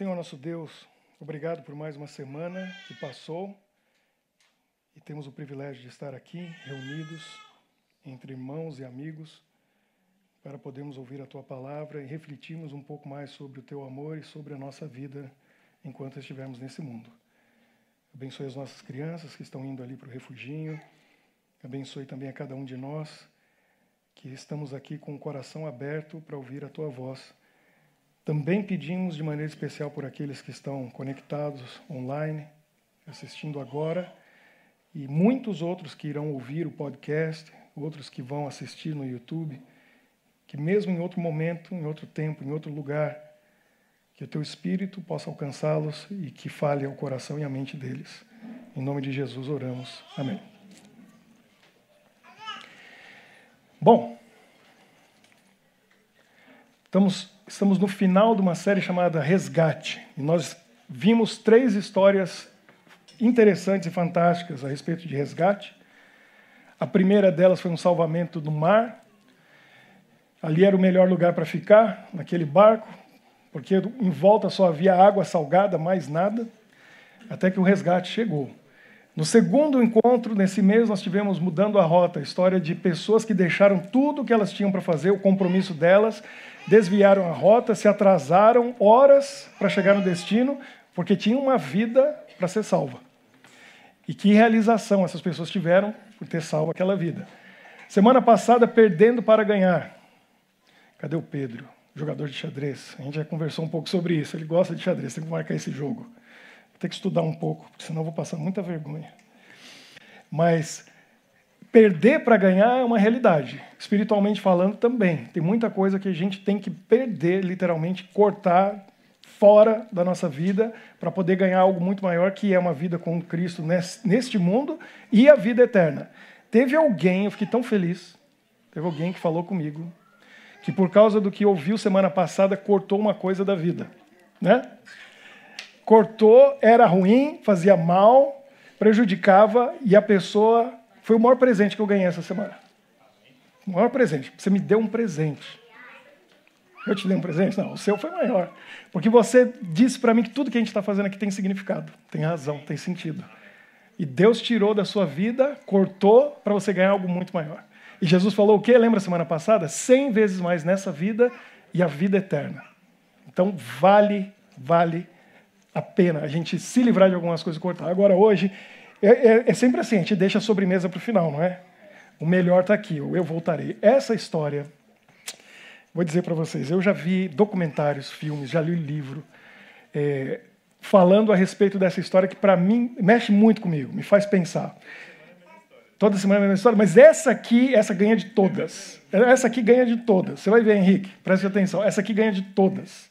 Senhor nosso Deus, obrigado por mais uma semana que passou e temos o privilégio de estar aqui reunidos entre irmãos e amigos para podermos ouvir a tua palavra e refletirmos um pouco mais sobre o teu amor e sobre a nossa vida enquanto estivermos nesse mundo. Abençoe as nossas crianças que estão indo ali para o refuginho. Abençoe também a cada um de nós que estamos aqui com o coração aberto para ouvir a tua voz. Também pedimos de maneira especial por aqueles que estão conectados online, assistindo agora, e muitos outros que irão ouvir o podcast, outros que vão assistir no YouTube, que mesmo em outro momento, em outro tempo, em outro lugar, que o teu espírito possa alcançá-los e que fale ao coração e à mente deles. Em nome de Jesus oramos. Amém. Bom, estamos, estamos no final de uma série chamada Resgate. E nós vimos três histórias interessantes e fantásticas a respeito de resgate. A primeira delas foi um salvamento do mar. Ali era o melhor lugar para ficar, naquele barco, porque em volta só havia água salgada, mais nada, até que o resgate chegou. No segundo encontro, nesse mês, nós tivemos mudando a rota, a história de pessoas que deixaram tudo o que elas tinham para fazer, o compromisso delas, desviaram a rota, se atrasaram horas para chegar no destino, porque tinham uma vida para ser salva. E que realização essas pessoas tiveram por ter salvo aquela vida. Semana passada, perdendo para ganhar. Cadê o Pedro, jogador de xadrez? A gente já conversou um pouco sobre isso. Ele gosta de xadrez, tem que marcar esse jogo ter que estudar um pouco, porque senão vou passar muita vergonha. Mas perder para ganhar é uma realidade. Espiritualmente falando também. Tem muita coisa que a gente tem que perder, literalmente, cortar fora da nossa vida para poder ganhar algo muito maior, que é uma vida com Cristo neste mundo e a vida eterna. Teve alguém, eu fiquei tão feliz, teve alguém que falou comigo, que por causa do que ouviu semana passada, cortou uma coisa da vida. Né? Cortou, era ruim, fazia mal, prejudicava e a pessoa. Foi o maior presente que eu ganhei essa semana. O maior presente. Você me deu um presente. Eu te dei um presente? Não, o seu foi maior. Porque você disse para mim que tudo que a gente está fazendo aqui tem significado, tem razão, tem sentido. E Deus tirou da sua vida, cortou para você ganhar algo muito maior. E Jesus falou o quê? Lembra semana passada? Cem vezes mais nessa vida e a vida eterna. Então vale, vale a pena a gente se livrar de algumas coisas e cortar. Agora, hoje, é, é, é sempre assim, a gente deixa a sobremesa para o final, não é? O melhor está aqui, eu voltarei. Essa história, vou dizer para vocês, eu já vi documentários, filmes, já li livro, é, falando a respeito dessa história que, para mim, mexe muito comigo, me faz pensar. Toda semana é a mesma história, mas essa aqui, essa ganha de todas. Essa aqui ganha de todas. Você vai ver, Henrique, preste atenção. Essa aqui ganha de todas.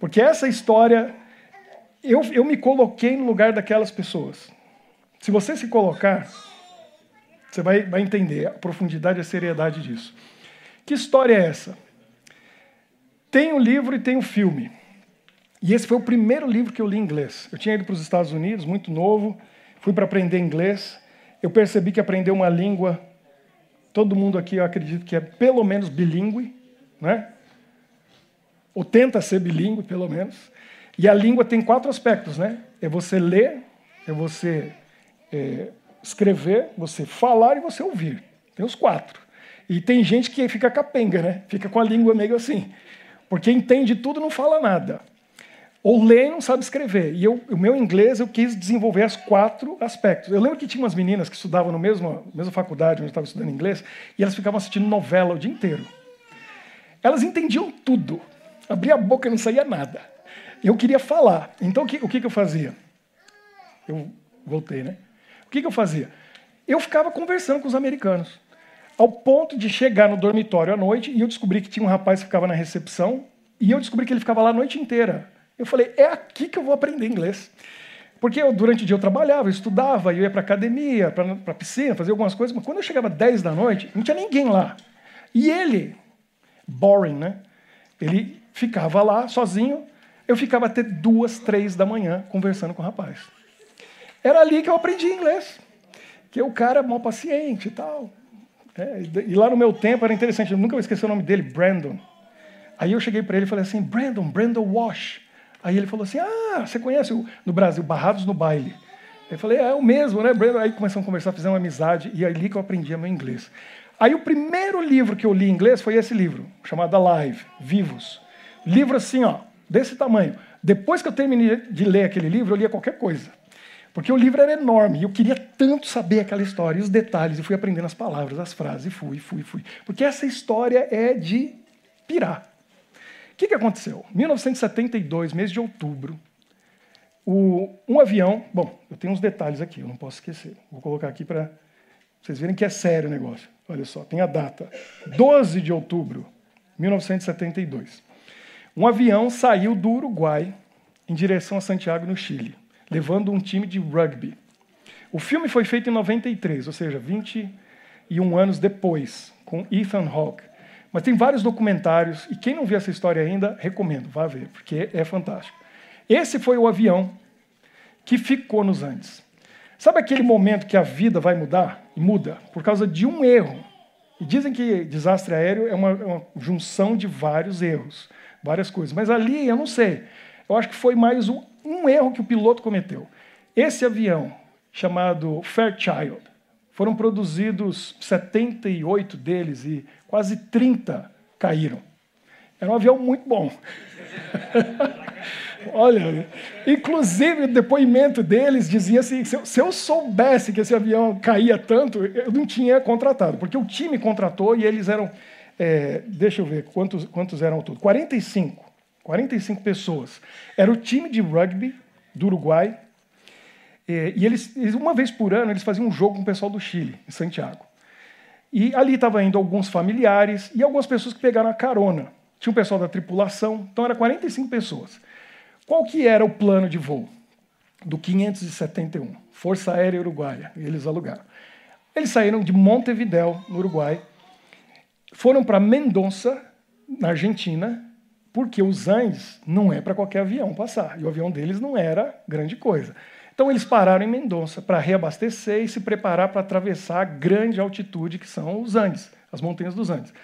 Porque essa história eu, eu me coloquei no lugar daquelas pessoas. Se você se colocar, você vai, vai entender a profundidade e a seriedade disso. Que história é essa? Tem o livro e tem o filme. E esse foi o primeiro livro que eu li em inglês. Eu tinha ido para os Estados Unidos, muito novo, fui para aprender inglês. Eu percebi que aprender uma língua, todo mundo aqui eu acredito que é pelo menos bilíngue, né? Ou tenta ser bilíngue, pelo menos. E a língua tem quatro aspectos, né? É você ler, é você é, escrever, você falar e você ouvir. Tem os quatro. E tem gente que fica capenga, né? Fica com a língua meio assim. Porque entende tudo e não fala nada. Ou lê e não sabe escrever. E eu, o meu inglês eu quis desenvolver os quatro aspectos. Eu lembro que tinha umas meninas que estudavam na mesma, mesma faculdade onde eu estava estudando inglês, e elas ficavam assistindo novela o dia inteiro. Elas entendiam tudo. Abria a boca e não saía nada. Eu queria falar. Então, o que, o que, eu fazia? Eu voltei, né? O que, que eu fazia? Eu ficava conversando com os americanos, ao ponto de chegar no dormitório à noite e eu descobri que tinha um rapaz que ficava na recepção e eu descobri que ele ficava lá a noite inteira. Eu falei, é aqui que eu vou aprender inglês. Porque eu, durante o dia eu trabalhava, eu estudava, eu ia para academia, para piscina, fazer algumas coisas, mas quando eu chegava 10 da noite, não tinha ninguém lá. E ele, boring, né? Ele ficava lá sozinho, eu ficava até duas, três da manhã conversando com o rapaz. Era ali que eu aprendi inglês. Que o cara é mal paciente e tal. É, e lá no meu tempo era interessante, eu nunca vou esquecer o nome dele, Brandon. Aí eu cheguei para ele e falei assim, Brandon, Brandon Wash. Aí ele falou assim: Ah, você conhece o, no Brasil, Barrados no Baile? Eu falei: É o mesmo, né? Aí começamos a conversar, fizemos uma amizade, e é ali que eu aprendi meu inglês. Aí o primeiro livro que eu li em inglês foi esse livro, chamado Alive, Vivos. Livro assim, ó, desse tamanho. Depois que eu terminei de ler aquele livro, eu lia qualquer coisa. Porque o livro era enorme e eu queria tanto saber aquela história e os detalhes, e fui aprendendo as palavras, as frases, e fui, fui, fui. Porque essa história é de pirar. O que, que aconteceu? 1972, mês de outubro, o, um avião. Bom, eu tenho uns detalhes aqui, eu não posso esquecer. Vou colocar aqui para vocês verem que é sério o negócio. Olha só, tem a data: 12 de outubro, 1972. Um avião saiu do Uruguai em direção a Santiago, no Chile, levando um time de rugby. O filme foi feito em 93, ou seja, 21 anos depois, com Ethan Hawke. Mas tem vários documentários, e quem não viu essa história ainda, recomendo, vá ver, porque é fantástico. Esse foi o avião que ficou nos Andes. Sabe aquele momento que a vida vai mudar? E muda por causa de um erro. E dizem que desastre aéreo é uma, é uma junção de vários erros, várias coisas. Mas ali, eu não sei. Eu acho que foi mais um, um erro que o piloto cometeu. Esse avião, chamado Fairchild, foram produzidos 78 deles e quase 30 caíram. Era um avião muito bom. Olha, inclusive o depoimento deles dizia assim: se eu, se eu, soubesse que esse avião caía tanto, eu não tinha contratado, porque o time contratou e eles eram, é, deixa eu ver quantos, quantos eram todos: 45. 45 pessoas. Era o time de rugby do Uruguai. É, e eles, uma vez por ano, eles faziam um jogo com o pessoal do Chile, em Santiago. E ali estavam indo alguns familiares e algumas pessoas que pegaram a carona. Tinha o pessoal da tripulação, então era 45 pessoas. Qual que era o plano de voo do 571? Força Aérea Uruguaia, eles alugaram. Eles saíram de Montevidéu, no Uruguai, foram para Mendonça, na Argentina, porque os Andes não é para qualquer avião passar, e o avião deles não era grande coisa. Então eles pararam em Mendonça para reabastecer e se preparar para atravessar a grande altitude que são os Andes, as montanhas dos Andes.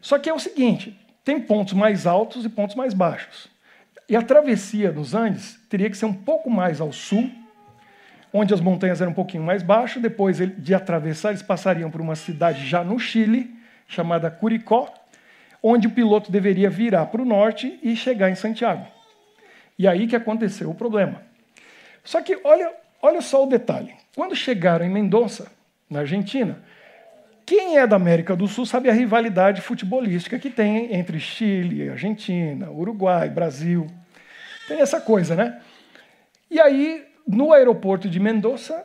Só que é o seguinte, tem pontos mais altos e pontos mais baixos. E a travessia nos Andes teria que ser um pouco mais ao sul, onde as montanhas eram um pouquinho mais baixas. Depois de atravessar, eles passariam por uma cidade já no Chile, chamada Curicó, onde o piloto deveria virar para o norte e chegar em Santiago. E aí que aconteceu o problema. Só que olha, olha só o detalhe. Quando chegaram em Mendonça, na Argentina, quem é da América do Sul sabe a rivalidade futebolística que tem entre Chile, Argentina, Uruguai, Brasil. Tem essa coisa, né? E aí, no aeroporto de Mendoza,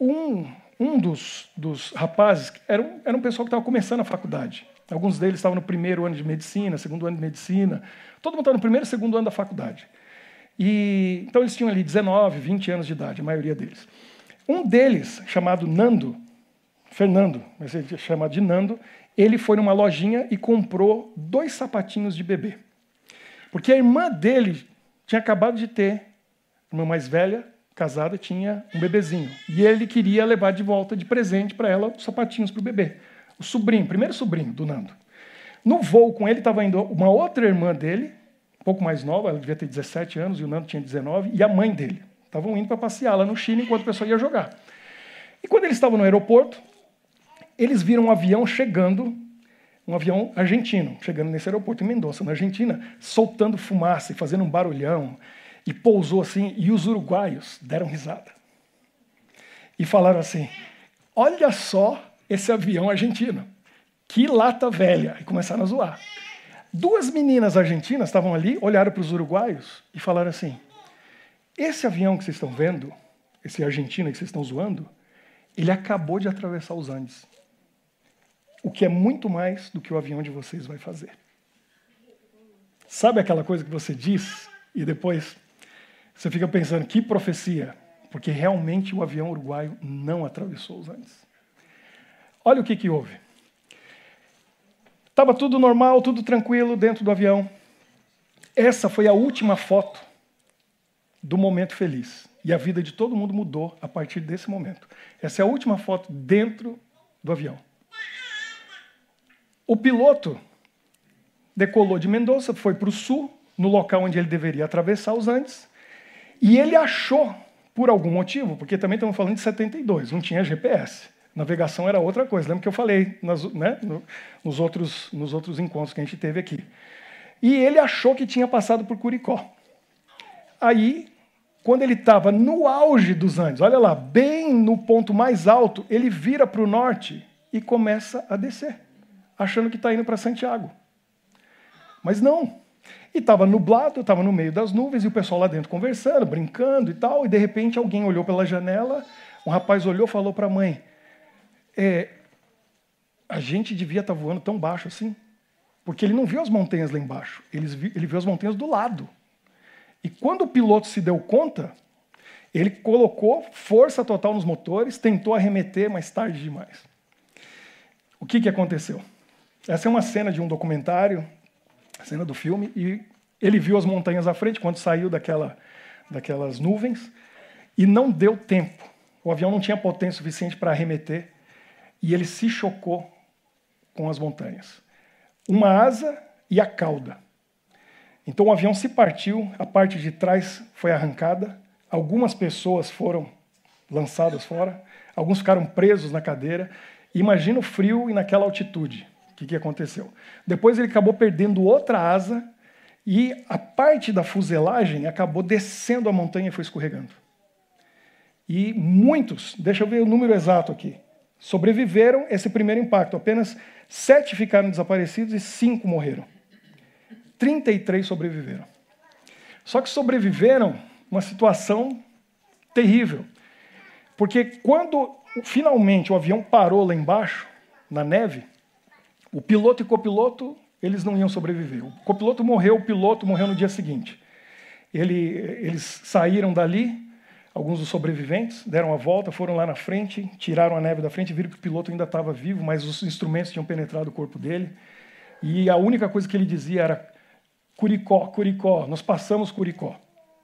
um, um dos, dos rapazes era um, era um pessoal que estava começando a faculdade. Alguns deles estavam no primeiro ano de medicina, segundo ano de medicina. Todo mundo estava no primeiro e segundo ano da faculdade. E, então eles tinham ali 19, 20 anos de idade, a maioria deles. Um deles, chamado Nando, Fernando, mas ele é chamado de Nando, ele foi numa lojinha e comprou dois sapatinhos de bebê. Porque a irmã dele tinha acabado de ter, irmã mais velha, casada, tinha um bebezinho. E ele queria levar de volta de presente para ela os sapatinhos para o bebê o sobrinho, primeiro sobrinho do Nando. No voo com ele estava indo uma outra irmã dele, um pouco mais nova, ela devia ter 17 anos e o Nando tinha 19, e a mãe dele. Estavam indo para passear lá no Chile enquanto o pessoal ia jogar. E quando eles estavam no aeroporto, eles viram um avião chegando, um avião argentino, chegando nesse aeroporto em Mendoza, na Argentina, soltando fumaça e fazendo um barulhão. E pousou assim, e os uruguaios deram risada. E falaram assim: Olha só esse avião argentino. Que lata velha! E começaram a zoar. Duas meninas argentinas estavam ali, olharam para os uruguaios e falaram assim: Esse avião que vocês estão vendo, esse argentino que vocês estão zoando, ele acabou de atravessar os Andes. O que é muito mais do que o avião de vocês vai fazer. Sabe aquela coisa que você diz e depois você fica pensando que profecia? Porque realmente o avião uruguaio não atravessou os Andes. Olha o que, que houve. Estava tudo normal, tudo tranquilo dentro do avião. Essa foi a última foto do momento feliz. E a vida de todo mundo mudou a partir desse momento. Essa é a última foto dentro do avião. O piloto decolou de Mendoza, foi para o sul, no local onde ele deveria atravessar os Andes, e ele achou, por algum motivo, porque também estamos falando de 72, não tinha GPS. Navegação era outra coisa. Lembra que eu falei nas, né, nos, outros, nos outros encontros que a gente teve aqui. E ele achou que tinha passado por Curicó. Aí, quando ele estava no auge dos Andes, olha lá, bem no ponto mais alto, ele vira para o norte e começa a descer, achando que está indo para Santiago. Mas não. E estava nublado, estava no meio das nuvens, e o pessoal lá dentro conversando, brincando e tal, e de repente alguém olhou pela janela, um rapaz olhou e falou para a mãe: é, a gente devia estar tá voando tão baixo assim? Porque ele não viu as montanhas lá embaixo, ele viu, ele viu as montanhas do lado. E quando o piloto se deu conta, ele colocou força total nos motores, tentou arremeter, mas tarde demais. O que, que aconteceu? Essa é uma cena de um documentário, a cena do filme, e ele viu as montanhas à frente quando saiu daquela, daquelas nuvens, e não deu tempo. O avião não tinha potência suficiente para arremeter, e ele se chocou com as montanhas. Uma asa e a cauda. Então o avião se partiu, a parte de trás foi arrancada, algumas pessoas foram lançadas fora, alguns ficaram presos na cadeira. Imagina o frio e naquela altitude. Que, que aconteceu? Depois ele acabou perdendo outra asa e a parte da fuselagem acabou descendo a montanha e foi escorregando. E muitos, deixa eu ver o número exato aqui, sobreviveram esse primeiro impacto. Apenas sete ficaram desaparecidos e cinco morreram. 33 sobreviveram. Só que sobreviveram uma situação terrível. Porque quando finalmente o avião parou lá embaixo, na neve, o piloto e copiloto, eles não iam sobreviver. O copiloto morreu, o piloto morreu no dia seguinte. Ele, eles saíram dali, alguns dos sobreviventes deram a volta, foram lá na frente, tiraram a neve da frente, viram que o piloto ainda estava vivo, mas os instrumentos tinham penetrado o corpo dele. E a única coisa que ele dizia era: Curicó, Curicó, nós passamos Curicó.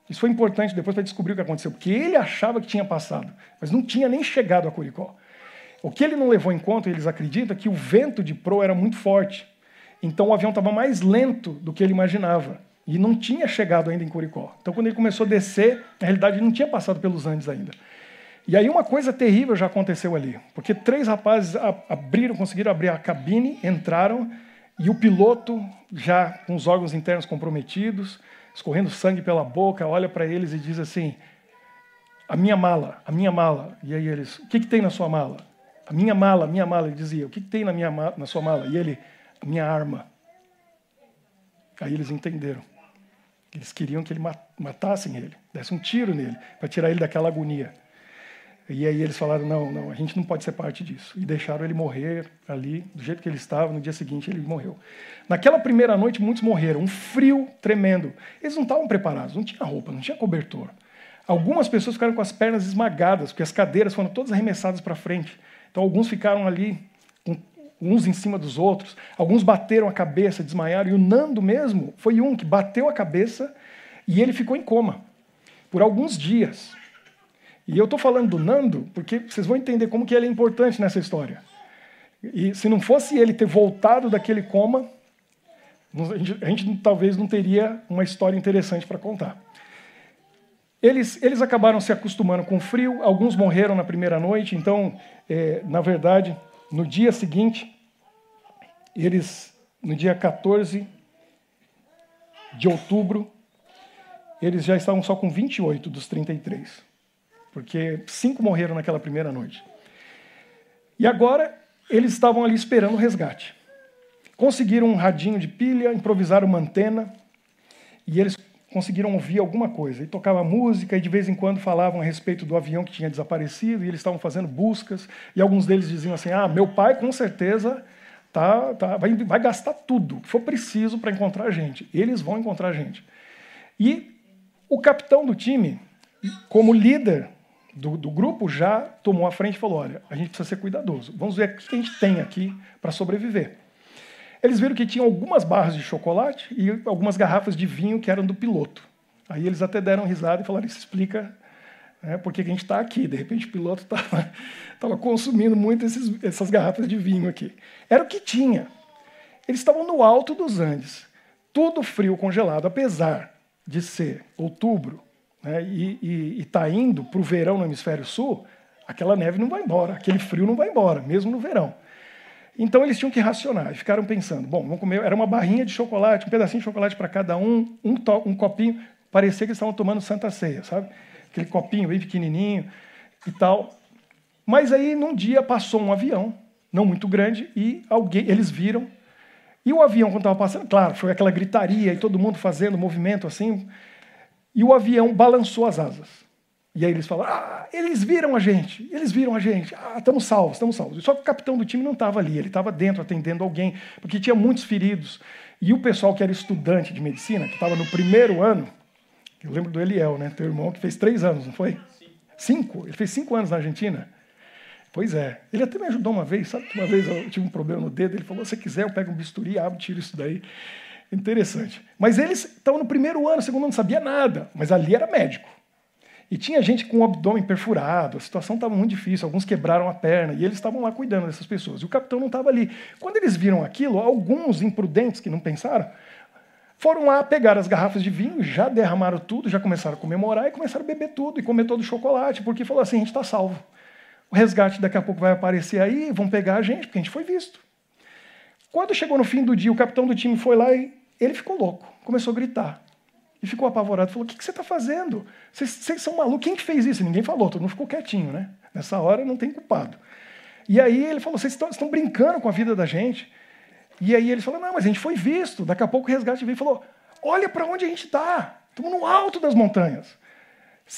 Isso foi importante depois para descobrir o que aconteceu, porque ele achava que tinha passado, mas não tinha nem chegado a Curicó. O que ele não levou em conta, eles acreditam, é que o vento de proa era muito forte. Então o avião estava mais lento do que ele imaginava. E não tinha chegado ainda em Curicó. Então, quando ele começou a descer, na realidade, ele não tinha passado pelos Andes ainda. E aí uma coisa terrível já aconteceu ali, porque três rapazes abriram, conseguiram abrir a cabine, entraram e o piloto, já com os órgãos internos comprometidos, escorrendo sangue pela boca, olha para eles e diz assim: A minha mala, a minha mala. E aí eles: O que, que tem na sua mala? A minha mala, a minha mala. Ele dizia: O que, tem na, minha, na sua mala? E ele: A minha arma. Aí eles entenderam. Eles queriam que ele matassem ele, desse um tiro nele, para tirar ele daquela agonia. E aí eles falaram: não, não, a gente não pode ser parte disso. E deixaram ele morrer ali, do jeito que ele estava. No dia seguinte ele morreu. Naquela primeira noite, muitos morreram. Um frio tremendo. Eles não estavam preparados, não tinha roupa, não tinha cobertor. Algumas pessoas ficaram com as pernas esmagadas, porque as cadeiras foram todas arremessadas para frente. Então alguns ficaram ali, uns em cima dos outros. Alguns bateram a cabeça, desmaiaram. E o Nando mesmo foi um que bateu a cabeça e ele ficou em coma por alguns dias. E eu estou falando do Nando porque vocês vão entender como que ele é importante nessa história. E se não fosse ele ter voltado daquele coma, a gente, a gente talvez não teria uma história interessante para contar. Eles, eles acabaram se acostumando com o frio, alguns morreram na primeira noite, então, é, na verdade, no dia seguinte, eles, no dia 14 de outubro, eles já estavam só com 28 dos 33 porque cinco morreram naquela primeira noite. E agora eles estavam ali esperando o resgate. Conseguiram um radinho de pilha, improvisaram uma antena e eles conseguiram ouvir alguma coisa. E tocava música e de vez em quando falavam a respeito do avião que tinha desaparecido e eles estavam fazendo buscas. E alguns deles diziam assim: Ah, meu pai com certeza tá, tá, vai, vai gastar tudo que for preciso para encontrar a gente. Eles vão encontrar a gente. E o capitão do time, como líder do, do, grupo já tomou a frente e falou: olha, a gente precisa ser cuidadoso. Vamos ver o que a gente tem aqui para sobreviver. Eles viram que tinham algumas barras de chocolate e algumas garrafas de vinho que eram do piloto. Aí eles até deram risada e falaram: Isso explica né, por que a gente está aqui. De repente o piloto estava consumindo muito esses, essas garrafas de vinho aqui. Era o que tinha. Eles estavam no alto dos Andes. tudo frio, congelado, apesar de ser outubro né, e estar tá indo para o verão no hemisfério sul, aquela neve não vai embora, aquele frio não vai embora, mesmo no verão. Então eles tinham que racionar e ficaram pensando: bom, vamos comer. Era uma barrinha de chocolate, um pedacinho de chocolate para cada um, um, um copinho. Parecia que eles estavam tomando Santa Ceia, sabe? Aquele copinho bem pequenininho e tal. Mas aí, num dia, passou um avião, não muito grande, e alguém, eles viram. E o avião, quando estava passando, claro, foi aquela gritaria e todo mundo fazendo movimento assim. E o avião balançou as asas. E aí eles falaram: ah, eles viram a gente, eles viram a gente, ah, estamos salvos, estamos salvos. Só que o capitão do time não estava ali, ele estava dentro atendendo alguém, porque tinha muitos feridos. E o pessoal que era estudante de medicina, que estava no primeiro ano, eu lembro do Eliel, né, teu irmão, que fez três anos, não foi? Cinco? Ele fez cinco anos na Argentina. Pois é. Ele até me ajudou uma vez, sabe que uma vez eu tive um problema no dedo, ele falou: se quiser, eu pego um bisturi, abro, tiro isso daí. Interessante. Mas eles estavam no primeiro ano, segundo ano, não sabia nada, mas ali era médico. E tinha gente com o abdômen perfurado, a situação estava muito difícil, alguns quebraram a perna, e eles estavam lá cuidando dessas pessoas. E o capitão não estava ali. Quando eles viram aquilo, alguns imprudentes que não pensaram, foram lá pegar as garrafas de vinho, já derramaram tudo, já começaram a comemorar e começaram a beber tudo e comer todo o chocolate, porque falou assim: a gente está salvo. O resgate daqui a pouco vai aparecer aí, vão pegar a gente, porque a gente foi visto. Quando chegou no fim do dia, o capitão do time foi lá e ele ficou louco, começou a gritar. E ficou apavorado, falou: O que, que você está fazendo? Vocês, vocês, são malucos. Quem que fez isso? Ninguém falou, todo mundo ficou quietinho, né? Nessa hora não tem culpado. E aí ele falou: Vocês estão, estão brincando com a vida da gente. E aí ele falou: Não, mas a gente foi visto. Daqui a pouco o resgate veio e falou: Olha para onde a gente está. Estamos no alto das montanhas.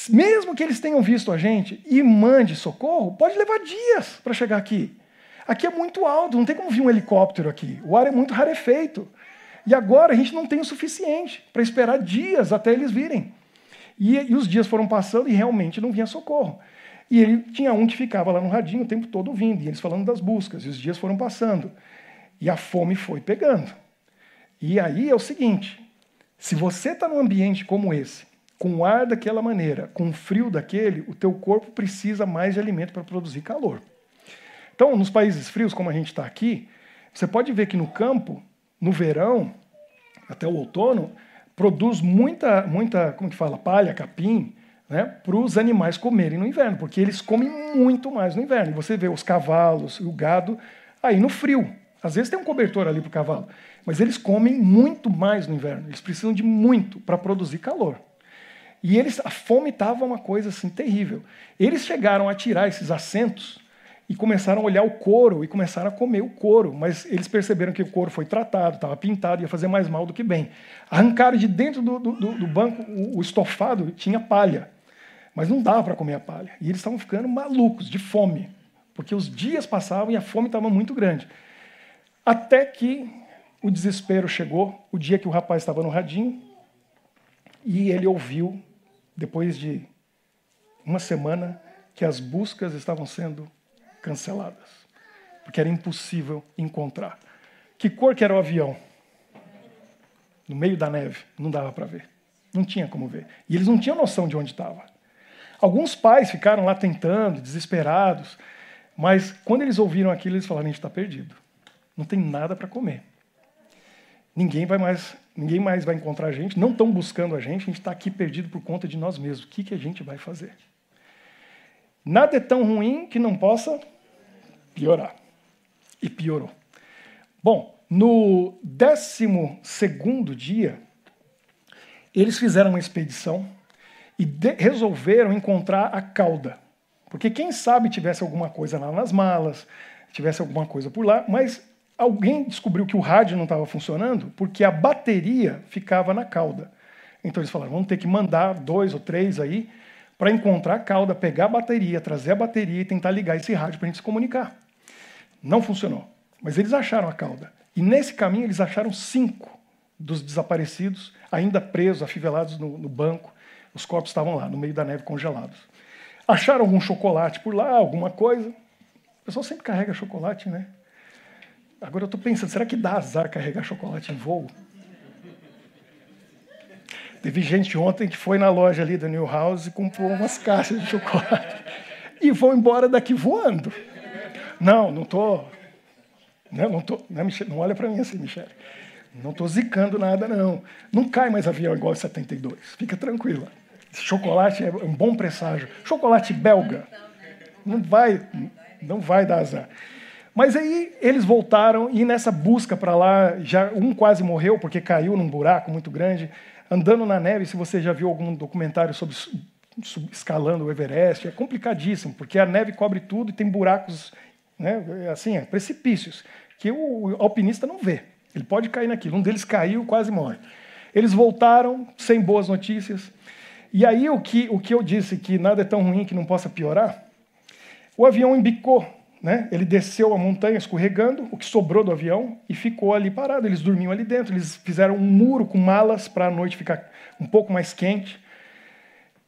Mesmo que eles tenham visto a gente e mande socorro, pode levar dias para chegar aqui. Aqui é muito alto, não tem como vir um helicóptero aqui. O ar é muito rarefeito. E agora a gente não tem o suficiente para esperar dias até eles virem. E, e, os dias foram passando e realmente não vinha socorro. E ele tinha um que ficava lá no radinho o tempo todo vindo, e eles falando das buscas, e os dias foram passando. E a fome foi pegando. E aí é o seguinte: se você está num ambiente como esse, com ar daquela maneira, com frio daquele, o teu corpo precisa mais de alimento para produzir calor. Então, nos países frios, como a gente está aqui, você pode ver que no campo, no verão, até o outono, produz muita, muita como que fala, palha, capim, né, para os animais comerem no inverno, porque eles comem muito mais no inverno. Você vê os cavalos e o gado aí no frio. Às vezes tem um cobertor ali para o cavalo, mas eles comem muito mais no inverno. Eles precisam de muito para produzir calor. E eles, a fome estava uma coisa assim terrível. Eles chegaram a tirar esses assentos e começaram a olhar o couro e começaram a comer o couro, mas eles perceberam que o couro foi tratado, estava pintado, ia fazer mais mal do que bem. Arrancaram de dentro do, do, do banco o, o estofado, tinha palha, mas não dava para comer a palha. E eles estavam ficando malucos, de fome, porque os dias passavam e a fome estava muito grande. Até que o desespero chegou, o dia que o rapaz estava no radinho, e ele ouviu, depois de uma semana, que as buscas estavam sendo canceladas, porque era impossível encontrar. Que cor que era o avião? No meio da neve, não dava para ver. Não tinha como ver. E eles não tinham noção de onde estava. Alguns pais ficaram lá tentando, desesperados, mas quando eles ouviram aquilo, eles falaram: a gente está perdido. Não tem nada para comer. Ninguém vai mais, ninguém mais vai encontrar a gente, não estão buscando a gente, a gente está aqui perdido por conta de nós mesmos. O que, que a gente vai fazer? Nada é tão ruim que não possa piorar. E piorou. Bom, no 12 dia, eles fizeram uma expedição e resolveram encontrar a cauda. Porque quem sabe tivesse alguma coisa lá nas malas, tivesse alguma coisa por lá, mas alguém descobriu que o rádio não estava funcionando porque a bateria ficava na cauda. Então eles falaram: vamos ter que mandar dois ou três aí para encontrar a cauda, pegar a bateria, trazer a bateria e tentar ligar esse rádio para a gente se comunicar. Não funcionou. Mas eles acharam a cauda. E nesse caminho eles acharam cinco dos desaparecidos, ainda presos, afivelados no, no banco. Os corpos estavam lá, no meio da neve, congelados. Acharam algum chocolate por lá, alguma coisa. O pessoal sempre carrega chocolate, né? Agora eu estou pensando, será que dá azar carregar chocolate em voo? Teve gente ontem que foi na loja ali da New House e comprou umas caixas de chocolate e vão embora daqui voando. Não, não estou. Não, né, não, tô, não, né, não olha para mim assim, Michele. Não estou zicando nada, não. Não cai mais avião igual em 72. Fica tranquila. Chocolate é um bom presságio. Chocolate belga. Não vai, não vai dar azar. Mas aí eles voltaram e nessa busca para lá, já um quase morreu porque caiu num buraco muito grande, andando na neve. Se você já viu algum documentário sobre escalando o Everest, é complicadíssimo, porque a neve cobre tudo e tem buracos, né, assim, é, precipícios, que o alpinista não vê. Ele pode cair naquilo. Um deles caiu, quase morre. Eles voltaram sem boas notícias. E aí o que, o que eu disse, que nada é tão ruim que não possa piorar, o avião embicou. Né? Ele desceu a montanha escorregando, o que sobrou do avião, e ficou ali parado. Eles dormiam ali dentro. Eles fizeram um muro com malas para a noite ficar um pouco mais quente.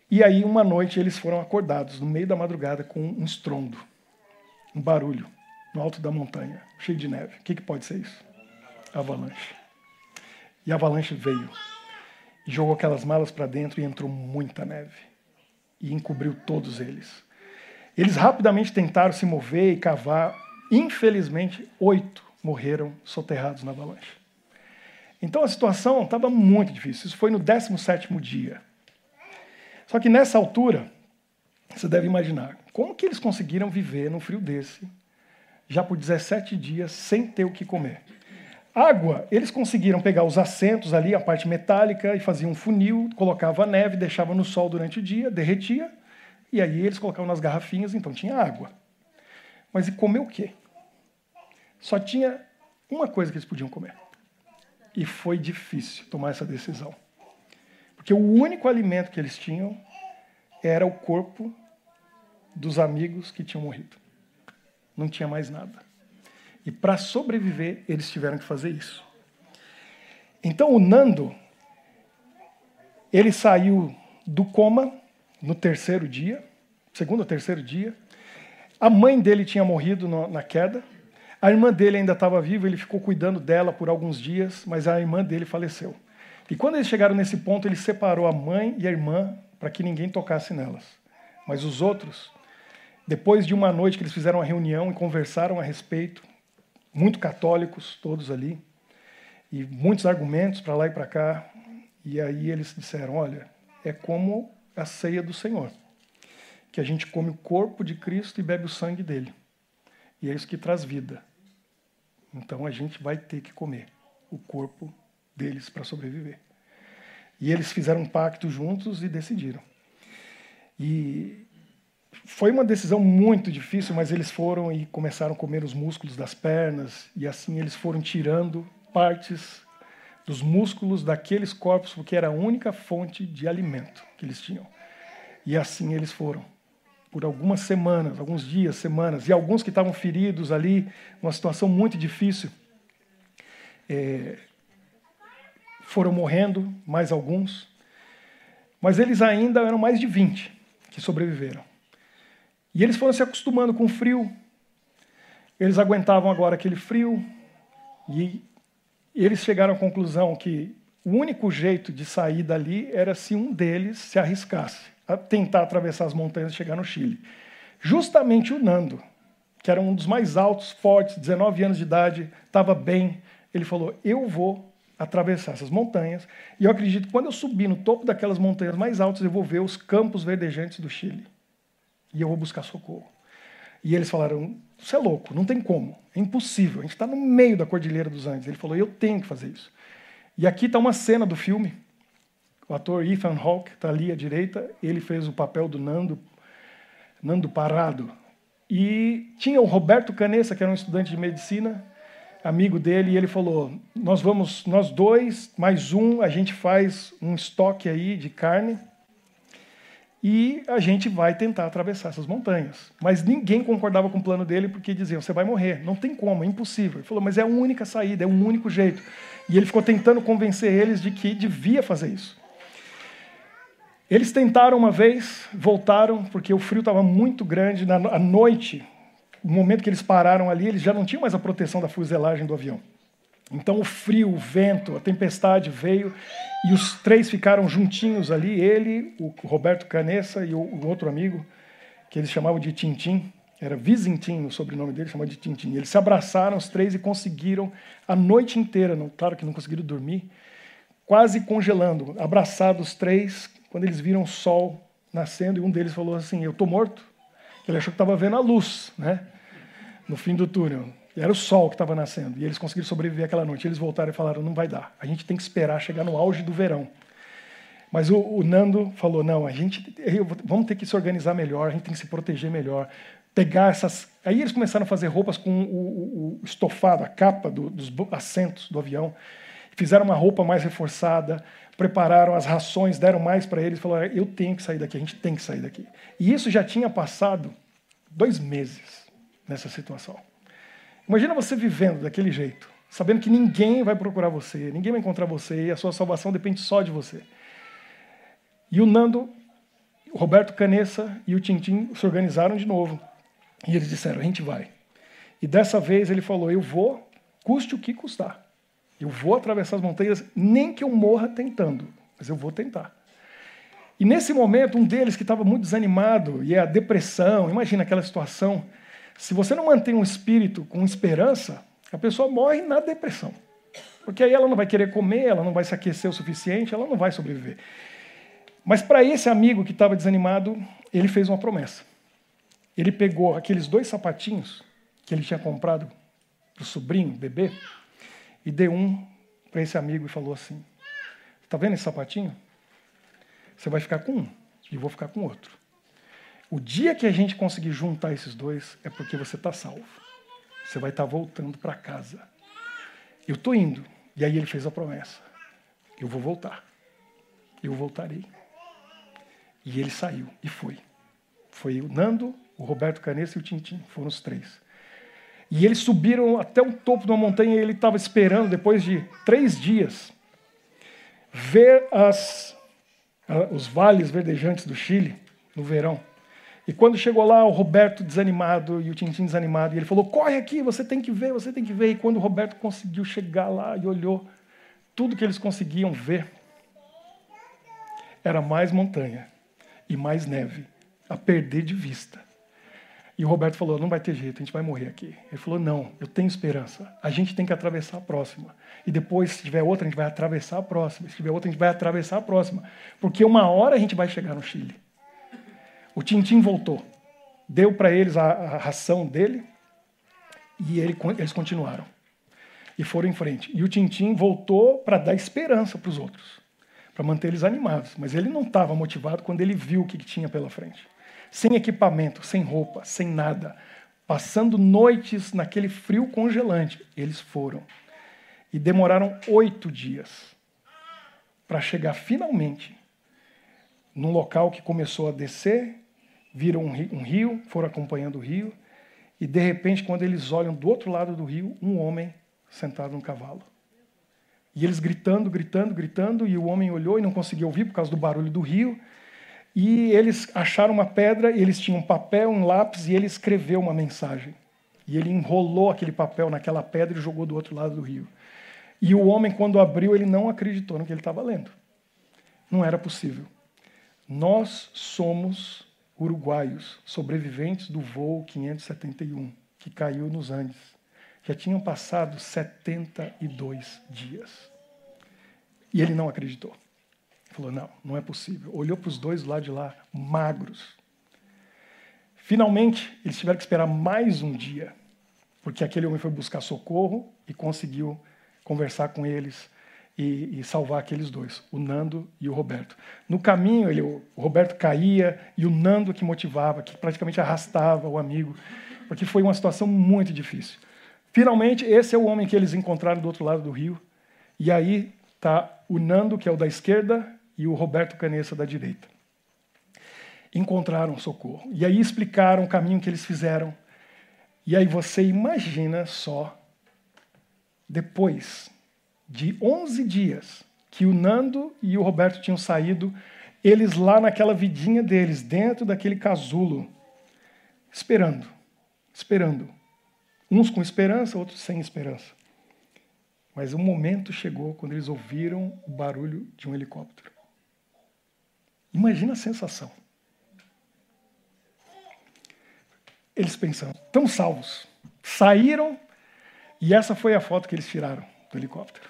E aí, uma noite, eles foram acordados, no meio da madrugada, com um estrondo, um barulho, no alto da montanha, cheio de neve. O que, que pode ser isso? Avalanche. E a avalanche veio, jogou aquelas malas para dentro e entrou muita neve. E encobriu todos eles. Eles rapidamente tentaram se mover e cavar. Infelizmente, oito morreram soterrados na avalanche. Então a situação estava muito difícil. Isso foi no 17 dia. Só que nessa altura, você deve imaginar, como que eles conseguiram viver num frio desse, já por 17 dias, sem ter o que comer? Água, eles conseguiram pegar os assentos ali, a parte metálica, e faziam um funil, colocava neve, deixava no sol durante o dia, derretia, e aí eles colocavam nas garrafinhas, então tinha água. Mas e comer o quê? Só tinha uma coisa que eles podiam comer. E foi difícil tomar essa decisão. Porque o único alimento que eles tinham era o corpo dos amigos que tinham morrido. Não tinha mais nada. E para sobreviver, eles tiveram que fazer isso. Então o Nando, ele saiu do coma no terceiro dia, segundo ou terceiro dia. A mãe dele tinha morrido na queda. A irmã dele ainda estava viva, ele ficou cuidando dela por alguns dias, mas a irmã dele faleceu. E quando eles chegaram nesse ponto, ele separou a mãe e a irmã para que ninguém tocasse nelas. Mas os outros, depois de uma noite que eles fizeram uma reunião e conversaram a respeito, muito católicos todos ali, e muitos argumentos para lá e para cá, e aí eles disseram: olha, é como a ceia do Senhor, que a gente come o corpo de Cristo e bebe o sangue dele. E é isso que traz vida. Então a gente vai ter que comer o corpo deles para sobreviver. E eles fizeram um pacto juntos e decidiram. E foi uma decisão muito difícil, mas eles foram e começaram a comer os músculos das pernas, e assim eles foram tirando partes dos músculos daqueles corpos, porque era a única fonte de alimento que eles tinham. E assim eles foram, por algumas semanas, alguns dias, semanas, e alguns que estavam feridos ali, uma situação muito difícil. É, foram morrendo, mais alguns. Mas eles ainda eram mais de 20 que sobreviveram. E eles foram se acostumando com o frio. Eles aguentavam agora aquele frio. E eles chegaram à conclusão que o único jeito de sair dali era se um deles se arriscasse a tentar atravessar as montanhas e chegar no Chile. Justamente o Nando, que era um dos mais altos, fortes, 19 anos de idade, estava bem. Ele falou: Eu vou atravessar essas montanhas. E eu acredito que quando eu subir no topo daquelas montanhas mais altas, eu vou ver os campos verdejantes do Chile. E eu vou buscar socorro. E eles falaram: Você é louco, não tem como, é impossível. A gente está no meio da Cordilheira dos Andes. Ele falou: Eu tenho que fazer isso. E aqui está uma cena do filme. O ator Ethan Hawke está ali à direita. Ele fez o papel do Nando, Nando Parado. E tinha o Roberto Canessa, que era um estudante de medicina, amigo dele, e ele falou: Nós vamos, nós dois, mais um, a gente faz um estoque aí de carne e a gente vai tentar atravessar essas montanhas. Mas ninguém concordava com o plano dele porque diziam: Você vai morrer, não tem como, é impossível. Ele falou: Mas é a única saída, é o único jeito. E ele ficou tentando convencer eles de que devia fazer isso. Eles tentaram uma vez, voltaram, porque o frio estava muito grande. Na noite, no momento que eles pararam ali, eles já não tinham mais a proteção da fuselagem do avião. Então o frio, o vento, a tempestade veio e os três ficaram juntinhos ali, ele, o Roberto Canessa e o outro amigo, que eles chamavam de Tintim, era Vizintim, o sobrenome dele, chamado de Tintim. Eles se abraçaram, os três, e conseguiram a noite inteira, não, claro que não conseguiram dormir, quase congelando, abraçados os três, quando eles viram o sol nascendo, e um deles falou assim: Eu estou morto. Ele achou que estava vendo a luz, né? No fim do túnel. E era o sol que estava nascendo. E eles conseguiram sobreviver aquela noite. Eles voltaram e falaram: Não vai dar. A gente tem que esperar chegar no auge do verão. Mas o, o Nando falou: Não, a gente vamos ter que se organizar melhor, a gente tem que se proteger melhor pegar essas. Aí eles começaram a fazer roupas com o, o, o estofado, a capa do, dos assentos do avião. Fizeram uma roupa mais reforçada, prepararam as rações, deram mais para eles, falaram: eu tenho que sair daqui, a gente tem que sair daqui. E isso já tinha passado dois meses nessa situação. Imagina você vivendo daquele jeito, sabendo que ninguém vai procurar você, ninguém vai encontrar você e a sua salvação depende só de você. E o Nando, o Roberto Canessa e o Tintim se organizaram de novo e eles disseram: a gente vai. E dessa vez ele falou: eu vou, custe o que custar. Eu vou atravessar as montanhas, nem que eu morra tentando, mas eu vou tentar. E nesse momento, um deles que estava muito desanimado, e é a depressão, imagina aquela situação. Se você não mantém um espírito com esperança, a pessoa morre na depressão. Porque aí ela não vai querer comer, ela não vai se aquecer o suficiente, ela não vai sobreviver. Mas para esse amigo que estava desanimado, ele fez uma promessa. Ele pegou aqueles dois sapatinhos que ele tinha comprado para o sobrinho, bebê, e deu um para esse amigo e falou assim: Está vendo esse sapatinho? Você vai ficar com um e eu vou ficar com outro. O dia que a gente conseguir juntar esses dois é porque você está salvo. Você vai estar tá voltando para casa. Eu estou indo. E aí ele fez a promessa: Eu vou voltar. Eu voltarei. E ele saiu e foi. Foi o Nando, o Roberto Canessa e o Tintim, foram os três. E eles subiram até o topo de uma montanha e ele estava esperando, depois de três dias, ver as, os vales verdejantes do Chile no verão. E quando chegou lá, o Roberto desanimado e o Tintim desanimado, e ele falou: Corre aqui, você tem que ver, você tem que ver. E quando o Roberto conseguiu chegar lá e olhou, tudo que eles conseguiam ver era mais montanha e mais neve, a perder de vista. E o Roberto falou: não vai ter jeito, a gente vai morrer aqui. Ele falou: não, eu tenho esperança. A gente tem que atravessar a próxima. E depois, se tiver outra, a gente vai atravessar a próxima. Se tiver outra, a gente vai atravessar a próxima. Porque uma hora a gente vai chegar no Chile. O Tintim voltou, deu para eles a, a, ração dele e ele, eles continuaram. E foram em frente. E o Tintim voltou para dar esperança para os outros, para manter eles animados. Mas ele não estava motivado quando ele viu o que, que tinha pela frente sem equipamento, sem roupa, sem nada, passando noites naquele frio congelante. Eles foram. E demoraram oito dias para chegar finalmente num local que começou a descer, viram um rio, foram acompanhando o rio, e de repente, quando eles olham do outro lado do rio, um homem sentado num cavalo. E eles gritando, gritando, gritando, e o homem olhou e não conseguia ouvir por causa do barulho do rio. E eles acharam uma pedra, eles tinham um papel, um lápis, e ele escreveu uma mensagem. E ele enrolou aquele papel naquela pedra e jogou do outro lado do rio. E o homem, quando abriu, ele não acreditou no que ele estava lendo. Não era possível. Nós somos uruguaios, sobreviventes do voo 571, que caiu nos Andes. Já tinham passado 72 dias. E ele não acreditou. Falou: não, não é possível. Olhou para os dois do lado de lá, magros. Finalmente, eles tiveram que esperar mais um dia, porque aquele homem foi buscar socorro e conseguiu conversar com eles e, e salvar aqueles dois, o Nando e o Roberto. No caminho, ele, o Roberto caía e o Nando que motivava, que praticamente arrastava o amigo, porque foi uma situação muito difícil. Finalmente, esse é o homem que eles encontraram do outro lado do rio. E aí está o Nando, que é o da esquerda, e o Roberto Canessa da direita. Encontraram socorro. E aí explicaram o caminho que eles fizeram. E aí você imagina só, depois de 11 dias que o Nando e o Roberto tinham saído, eles lá naquela vidinha deles, dentro daquele casulo, esperando, esperando. Uns com esperança, outros sem esperança. Mas o momento chegou quando eles ouviram o barulho de um helicóptero. Imagina a sensação. eles pensando, estamos salvos. Saíram e essa foi a foto que eles tiraram do helicóptero.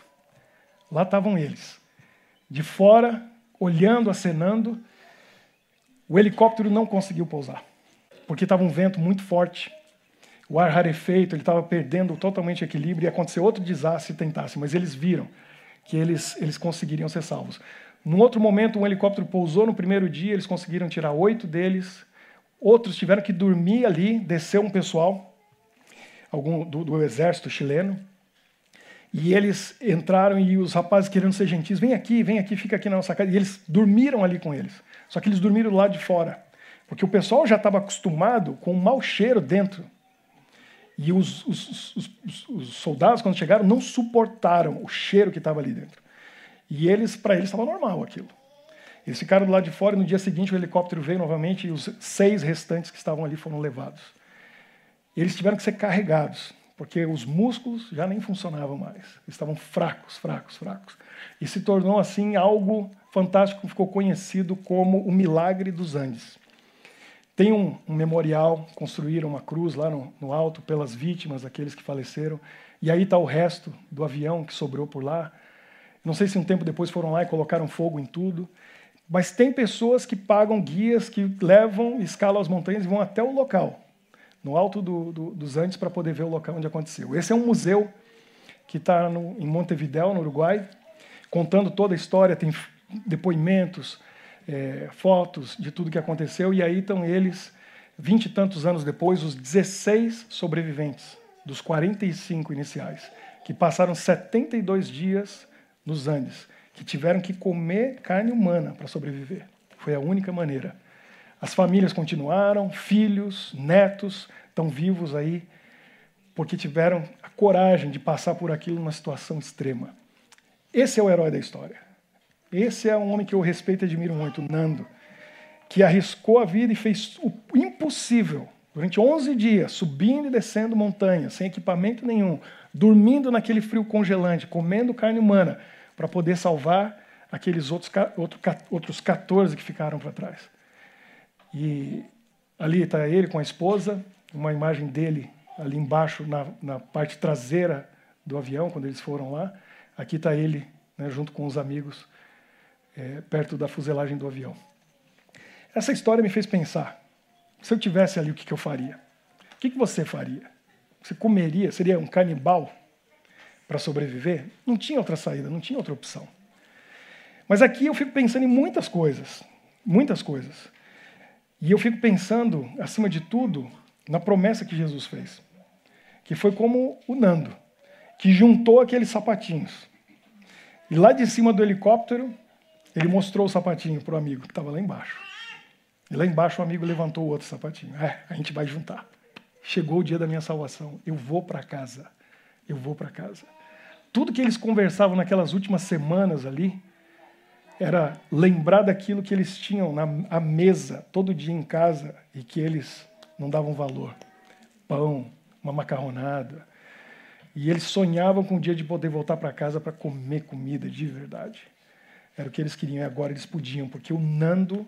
Lá estavam eles, de fora, olhando, acenando. O helicóptero não conseguiu pousar, porque estava um vento muito forte. O ar rarefeito, ele estava perdendo totalmente o equilíbrio e acontecer outro desastre se tentasse, mas eles viram que eles, eles conseguiriam ser salvos. Num outro momento, um helicóptero pousou no primeiro dia, eles conseguiram tirar oito deles. Outros tiveram que dormir ali, desceu um pessoal, algum do, do exército chileno. E eles entraram e os rapazes querendo ser gentis, vem aqui, vem aqui, fica aqui na nossa casa. E eles dormiram ali com eles. Só que eles dormiram do lado de fora. Porque o pessoal já estava acostumado com um mau cheiro dentro. E os, os, os, os, soldados, quando chegaram, não suportaram o cheiro que estava ali dentro. E eles, para eles, estava normal aquilo. Eles ficaram do lado de fora e no dia seguinte o helicóptero veio novamente e os seis restantes que estavam ali foram levados. Eles tiveram que ser carregados porque os músculos já nem funcionavam mais. Estavam fracos, fracos, fracos. E se tornou assim algo fantástico, ficou conhecido como o milagre dos Andes. Tem um, um memorial, construíram uma cruz lá no, no, alto pelas vítimas, aqueles que faleceram, e aí está o resto do avião que sobrou por lá. Não sei se um tempo depois foram lá e colocaram fogo em tudo, mas tem pessoas que pagam guias que levam, escalam as montanhas e vão até o local no alto do, do, dos Andes, para poder ver o local onde aconteceu. Esse é um museu que está em Montevidéu, no Uruguai, contando toda a história, tem depoimentos, é, fotos de tudo que aconteceu, e aí estão eles, vinte e tantos anos depois, os 16 sobreviventes dos 45 iniciais, que passaram 72 dias nos Andes, que tiveram que comer carne humana para sobreviver. Foi a única maneira. As famílias continuaram, filhos, netos estão vivos aí, porque tiveram a coragem de passar por aquilo numa situação extrema. Esse é o herói da história. Esse é um homem que eu respeito e admiro muito, Nando, que arriscou a vida e fez o impossível durante 11 dias, subindo e descendo montanhas, sem equipamento nenhum, dormindo naquele frio congelante, comendo carne humana, para poder salvar aqueles outros, outros 14 que ficaram para trás. E ali está ele com a esposa, uma imagem dele ali embaixo, na, na parte traseira do avião, quando eles foram lá. Aqui está ele, né, junto com os amigos, é, perto da fuselagem do avião. Essa história me fez pensar: se eu tivesse ali, o que, que eu faria? O que, que você faria? Você comeria? Seria um canibal para sobreviver? Não tinha outra saída, não tinha outra opção. Mas aqui eu fico pensando em muitas coisas, muitas coisas. E eu fico pensando, acima de tudo, na promessa que Jesus fez, que foi como o Nando, que juntou aqueles sapatinhos. E lá de cima do helicóptero, ele mostrou o sapatinho para o amigo que estava lá embaixo. E lá embaixo o amigo levantou o outro sapatinho. É, a gente vai juntar. Chegou o dia da minha salvação. Eu vou para casa. Eu vou para casa. Tudo que eles conversavam naquelas últimas semanas ali, era lembrar daquilo que eles tinham na à mesa todo dia em casa e que eles não davam valor. Pão, uma macarronada. E eles sonhavam com o dia de poder voltar para casa para comer comida de verdade. Era o que eles queriam e agora eles podiam, porque o Nando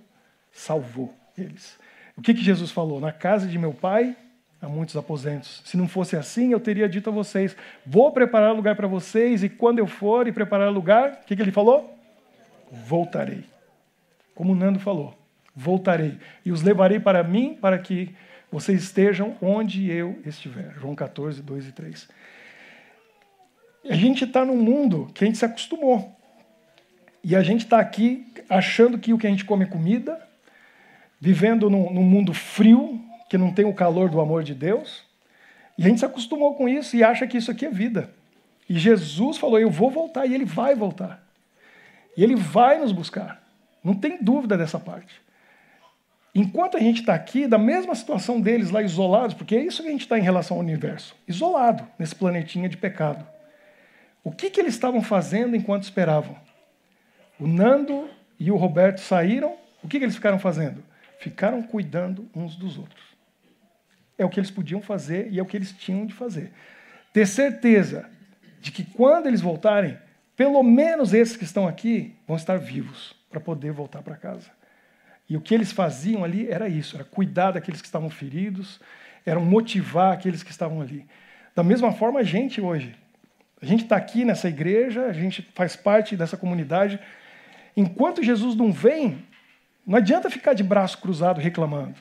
salvou eles. O que, que Jesus falou? Na casa de meu pai há muitos aposentos. Se não fosse assim, eu teria dito a vocês: vou preparar lugar para vocês, e quando eu for e preparar lugar, o que, que ele falou? Voltarei. Como o Nando falou, voltarei e os levarei para mim para que vocês estejam onde eu estiver. João 14, 2 e 3. A gente está num mundo que a gente se acostumou. E a gente está aqui achando que o que a gente come é comida, vivendo num, num mundo frio, que não tem o calor do amor de Deus. E a gente se acostumou com isso e acha que isso aqui é vida. E Jesus falou: Eu vou voltar, e ele vai voltar. E ele vai nos buscar. Não tem dúvida dessa parte. Enquanto a gente está aqui, da mesma situação deles lá isolados, porque é isso que a gente está em relação ao universo, isolado nesse planetinha de pecado. O que, que eles estavam fazendo enquanto esperavam? O Nando e o Roberto saíram, o que, que eles ficaram fazendo? Ficaram cuidando uns dos outros. É o que eles podiam fazer e é o que eles tinham de fazer. Ter certeza de que quando eles voltarem, pelo menos esses que estão aqui vão estar vivos para poder voltar para casa. E o que eles faziam ali era isso, era cuidar daqueles que estavam feridos, eram motivar aqueles que estavam ali. Da mesma forma, a gente hoje. A gente está aqui nessa igreja, a gente faz parte dessa comunidade. Enquanto Jesus não vem, não adianta ficar de braço cruzado reclamando.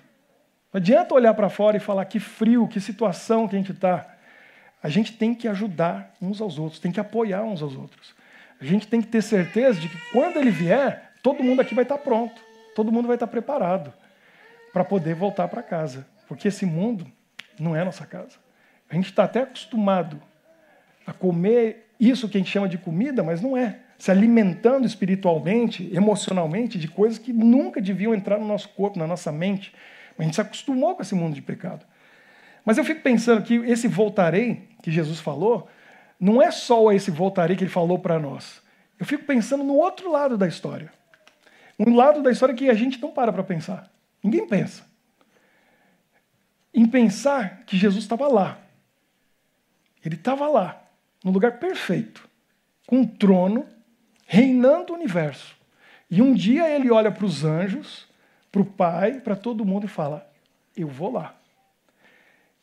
Não adianta olhar para fora e falar que frio, que situação que a gente está. A gente tem que ajudar uns aos outros, tem que apoiar uns aos outros. A gente tem que ter certeza de que quando ele vier, todo mundo aqui vai estar pronto, todo mundo vai estar preparado para poder voltar para casa. Porque esse mundo não é nossa casa. A gente está até acostumado a comer isso que a gente chama de comida, mas não é. Se alimentando espiritualmente, emocionalmente, de coisas que nunca deviam entrar no nosso corpo, na nossa mente. A gente se acostumou com esse mundo de pecado. Mas eu fico pensando que esse voltarei que Jesus falou, não é só esse voltarei que ele falou para nós. Eu fico pensando no outro lado da história. Um lado da história que a gente não para para pensar. Ninguém pensa. Em pensar que Jesus estava lá. Ele estava lá, no lugar perfeito, com um trono, reinando o universo. E um dia ele olha para os anjos para o pai, para todo mundo e fala: Eu vou lá.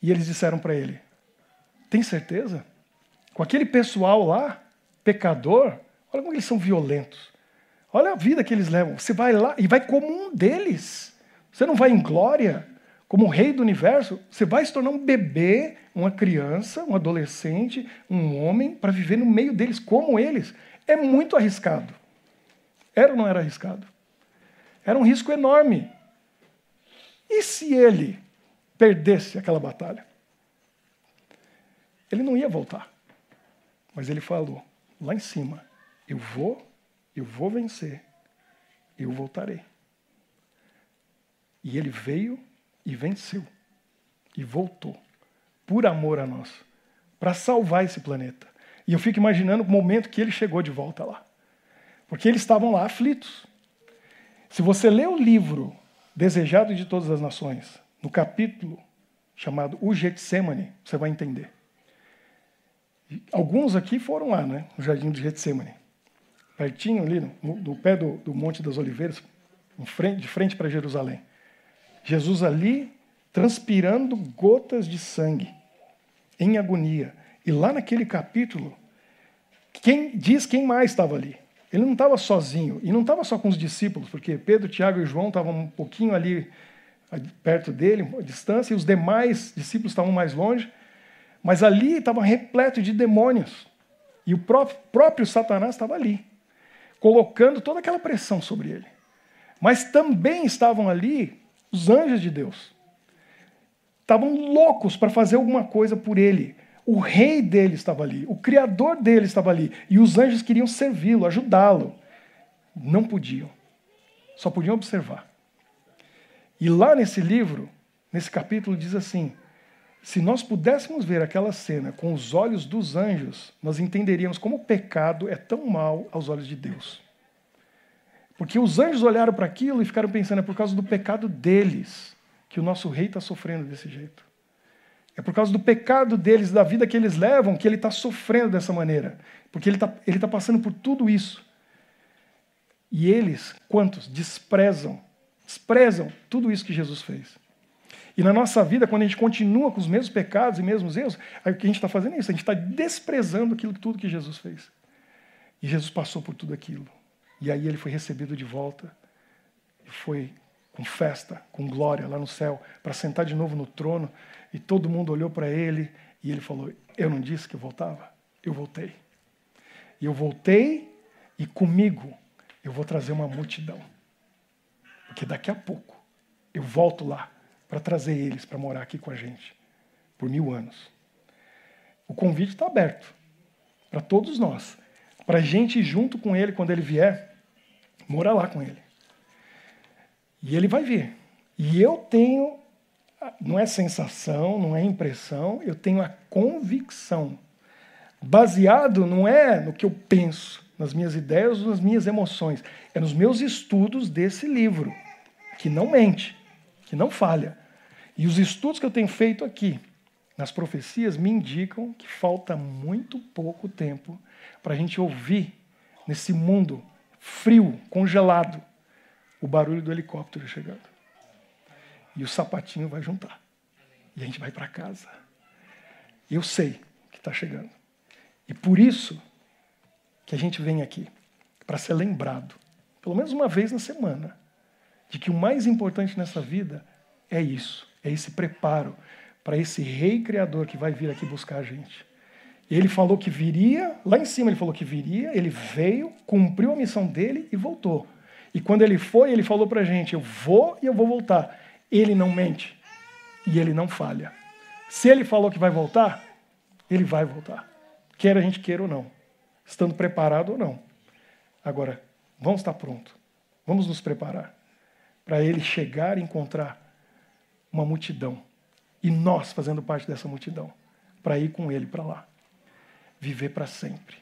E eles disseram para ele: Tem certeza? Com aquele pessoal lá, pecador, olha como eles são violentos. Olha a vida que eles levam. Você vai lá e vai como um deles. Você não vai em glória, como o rei do universo. Você vai se tornar um bebê, uma criança, um adolescente, um homem, para viver no meio deles, como eles. É muito arriscado. Era ou não era arriscado? Era um risco enorme. E se ele perdesse aquela batalha? Ele não ia voltar. Mas ele falou, lá em cima, eu vou, eu vou vencer, eu voltarei. E ele veio e venceu. E voltou, por amor a nós, para salvar esse planeta. E eu fico imaginando o momento que ele chegou de volta lá. Porque eles estavam lá aflitos. Se você lê o livro Desejado de Todas as Nações, no capítulo chamado O Getsemane, você vai entender. Alguns aqui foram lá, né, no Jardim do Getsemane, pertinho ali, no, no pé do, do, Monte das Oliveiras, frente, de frente para Jerusalém. Jesus ali, transpirando gotas de sangue, em agonia. E lá naquele capítulo, quem diz quem mais estava ali? Ele não estava sozinho, e não estava só com os discípulos, porque Pedro, Tiago e João estavam um pouquinho ali perto dele, a distância, e os demais discípulos estavam mais longe, mas ali estava repleto de demônios. E o próprio, próprio Satanás estava ali, colocando toda aquela pressão sobre ele. Mas também estavam ali os anjos de Deus. Estavam loucos para fazer alguma coisa por ele, o rei dele estava ali, o criador dele estava ali, e os anjos queriam servi-lo, ajudá-lo. Não podiam, só podiam observar. E lá nesse livro, nesse capítulo, diz assim: se nós pudéssemos ver aquela cena com os olhos dos anjos, nós entenderíamos como o pecado é tão mal aos olhos de Deus. Porque os anjos olharam para aquilo e ficaram pensando, é por causa do pecado deles que o nosso rei está sofrendo desse jeito. É por causa do pecado deles, da vida que eles levam, que ele está sofrendo dessa maneira. Porque ele está ele tá passando por tudo isso. E eles, quantos? Desprezam, desprezam tudo isso que Jesus fez. E na nossa vida, quando a gente continua com os mesmos pecados e mesmos erros, aí o que a gente está fazendo é isso, a gente está desprezando aquilo, tudo que Jesus fez. E Jesus passou por tudo aquilo. E aí ele foi recebido de volta. E foi com festa, com glória lá no céu, para sentar de novo no trono e todo mundo olhou para ele e ele falou: Eu não disse que eu voltava? Eu voltei. E eu voltei e comigo eu vou trazer uma multidão. Porque daqui a pouco eu volto lá para trazer eles para morar aqui com a gente por mil anos. O convite está aberto para todos nós, para a gente ir junto com ele quando ele vier, morar lá com ele. E ele vai vir. E eu tenho não é sensação, não é impressão, eu tenho a convicção. Baseado não é no que eu penso, nas minhas ideias nas minhas emoções, é nos meus estudos desse livro, que não mente, que não falha. E os estudos que eu tenho feito aqui, nas profecias, me indicam que falta muito pouco tempo para a gente ouvir nesse mundo frio, congelado, o barulho do helicóptero chegando e o sapatinho vai juntar. e a gente vai para casa. Eu sei que está chegando. E por isso que a gente vem aqui, para ser lembrado, pelo menos uma vez na semana, de que o mais importante nessa vida é isso, é esse preparo para esse rei criador que vai vir aqui buscar a gente. Ele falou que viria, lá em cima ele falou que viria, ele veio, cumpriu a missão dele e voltou. E quando ele foi, ele falou para a gente: Eu vou e eu vou voltar. Ele não mente e ele não falha. Se ele falou que vai voltar, ele vai voltar. Quer a gente queira ou não, estando preparado ou não. Agora, vamos estar pronto. Vamos nos preparar para ele chegar e encontrar uma multidão e nós fazendo parte dessa multidão para ir com ele para lá. Viver para sempre.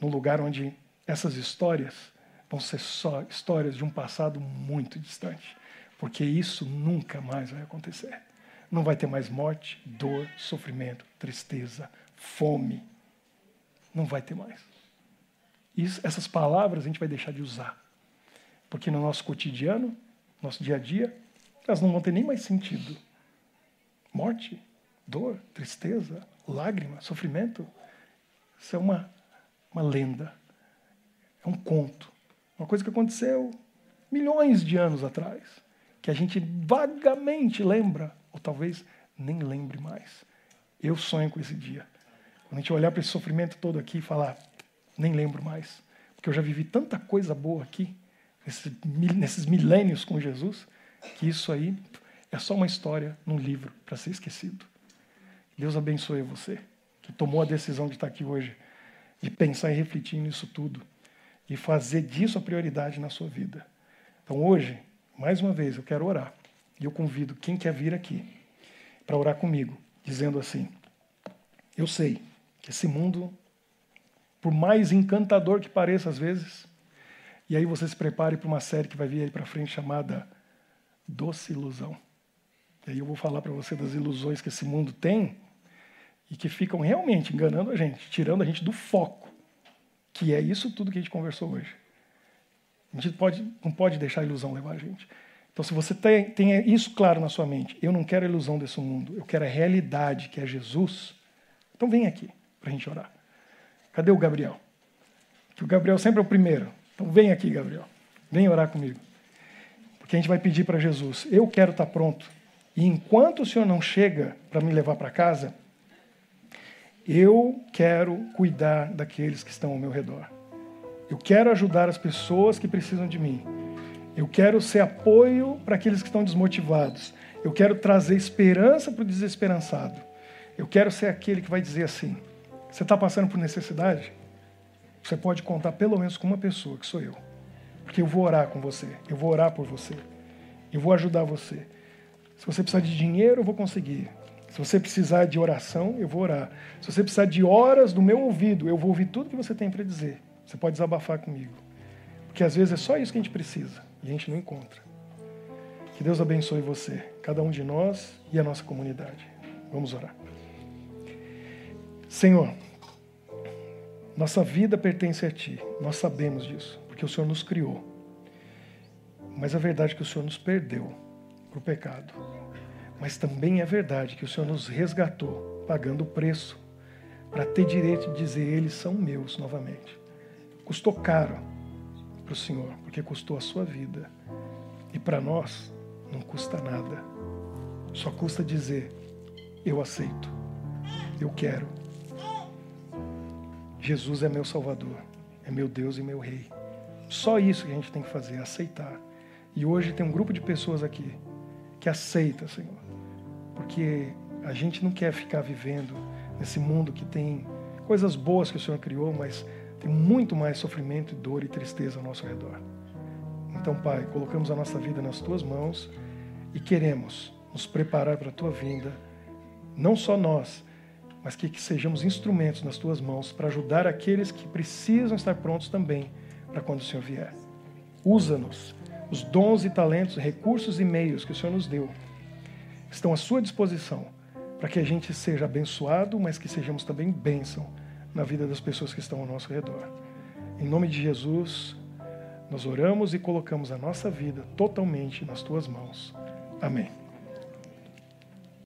No lugar onde essas histórias vão ser só histórias de um passado muito distante. Porque isso nunca mais vai acontecer. Não vai ter mais morte, dor, sofrimento, tristeza, fome. Não vai ter mais. Isso, essas palavras a gente vai deixar de usar. Porque no nosso cotidiano, nosso dia a dia, elas não vão ter nem mais sentido. Morte, dor, tristeza, lágrima, sofrimento, isso é uma, uma lenda, é um conto, uma coisa que aconteceu milhões de anos atrás, que a gente vagamente lembra, ou talvez nem lembre mais. Eu sonho com esse dia. Quando a gente olhar para esse sofrimento todo aqui e falar, nem lembro mais, porque eu já vivi tanta coisa boa aqui, nesses milênios com Jesus, que isso aí é só uma história num livro para ser esquecido. Deus abençoe você, que tomou a decisão de estar aqui hoje, de pensar e refletir nisso tudo e fazer disso a prioridade na sua vida. Então hoje, mais uma vez, eu quero orar. E eu convido quem quer vir aqui para orar comigo, dizendo assim: Eu sei que esse mundo, por mais encantador que pareça às vezes, e aí você se prepare para uma série que vai vir aí para frente chamada Doce Ilusão. E aí eu vou falar para você das ilusões que esse mundo tem e que ficam realmente enganando a gente, tirando a gente do foco, que é isso tudo que a gente conversou hoje. A gente pode, não pode deixar a ilusão levar a gente. Então, se você tem, tem isso claro na sua mente, eu não quero a ilusão desse mundo, eu quero a realidade, que é Jesus, então vem aqui para a gente orar. Cadê o Gabriel? Que o Gabriel sempre é o primeiro. Então vem aqui, Gabriel. Vem orar comigo. Porque a gente vai pedir para Jesus, eu quero estar tá pronto. E enquanto o Senhor não chega para me levar para casa, eu quero cuidar daqueles que estão ao meu redor. Eu quero ajudar as pessoas que precisam de mim. Eu quero ser apoio para aqueles que estão desmotivados. Eu quero trazer esperança para o desesperançado. Eu quero ser aquele que vai dizer assim: você está passando por necessidade? Você pode contar pelo menos com uma pessoa, que sou eu. Porque eu vou orar com você. Eu vou orar por você. Eu vou ajudar você. Se você precisar de dinheiro, eu vou conseguir. Se você precisar de oração, eu vou orar. Se você precisar de horas do meu ouvido, eu vou ouvir tudo que você tem para dizer. Você pode desabafar comigo. Porque às vezes é só isso que a gente precisa e a gente não encontra. Que Deus abençoe você, cada um de nós e a nossa comunidade. Vamos orar. Senhor, nossa vida pertence a Ti, nós sabemos disso, porque o Senhor nos criou. Mas a verdade é que o Senhor nos perdeu para o pecado. Mas também é verdade que o Senhor nos resgatou, pagando o preço, para ter direito de dizer: eles são meus novamente. Custou caro para o Senhor, porque custou a sua vida. E para nós, não custa nada. Só custa dizer: eu aceito, eu quero. Jesus é meu Salvador, é meu Deus e meu Rei. Só isso que a gente tem que fazer, aceitar. E hoje tem um grupo de pessoas aqui que aceita, Senhor. Porque a gente não quer ficar vivendo nesse mundo que tem coisas boas que o Senhor criou, mas tem muito mais sofrimento, dor e tristeza ao nosso redor. Então, Pai, colocamos a nossa vida nas tuas mãos e queremos nos preparar para a tua vinda, não só nós, mas que, que sejamos instrumentos nas tuas mãos para ajudar aqueles que precisam estar prontos também para quando o Senhor vier. Usa-nos os dons e talentos, recursos e meios que o Senhor nos deu estão à sua disposição para que a gente seja abençoado, mas que sejamos também bênção na vida das pessoas que estão ao nosso redor. Em nome de Jesus, nós oramos e colocamos a nossa vida totalmente nas tuas mãos. Amém.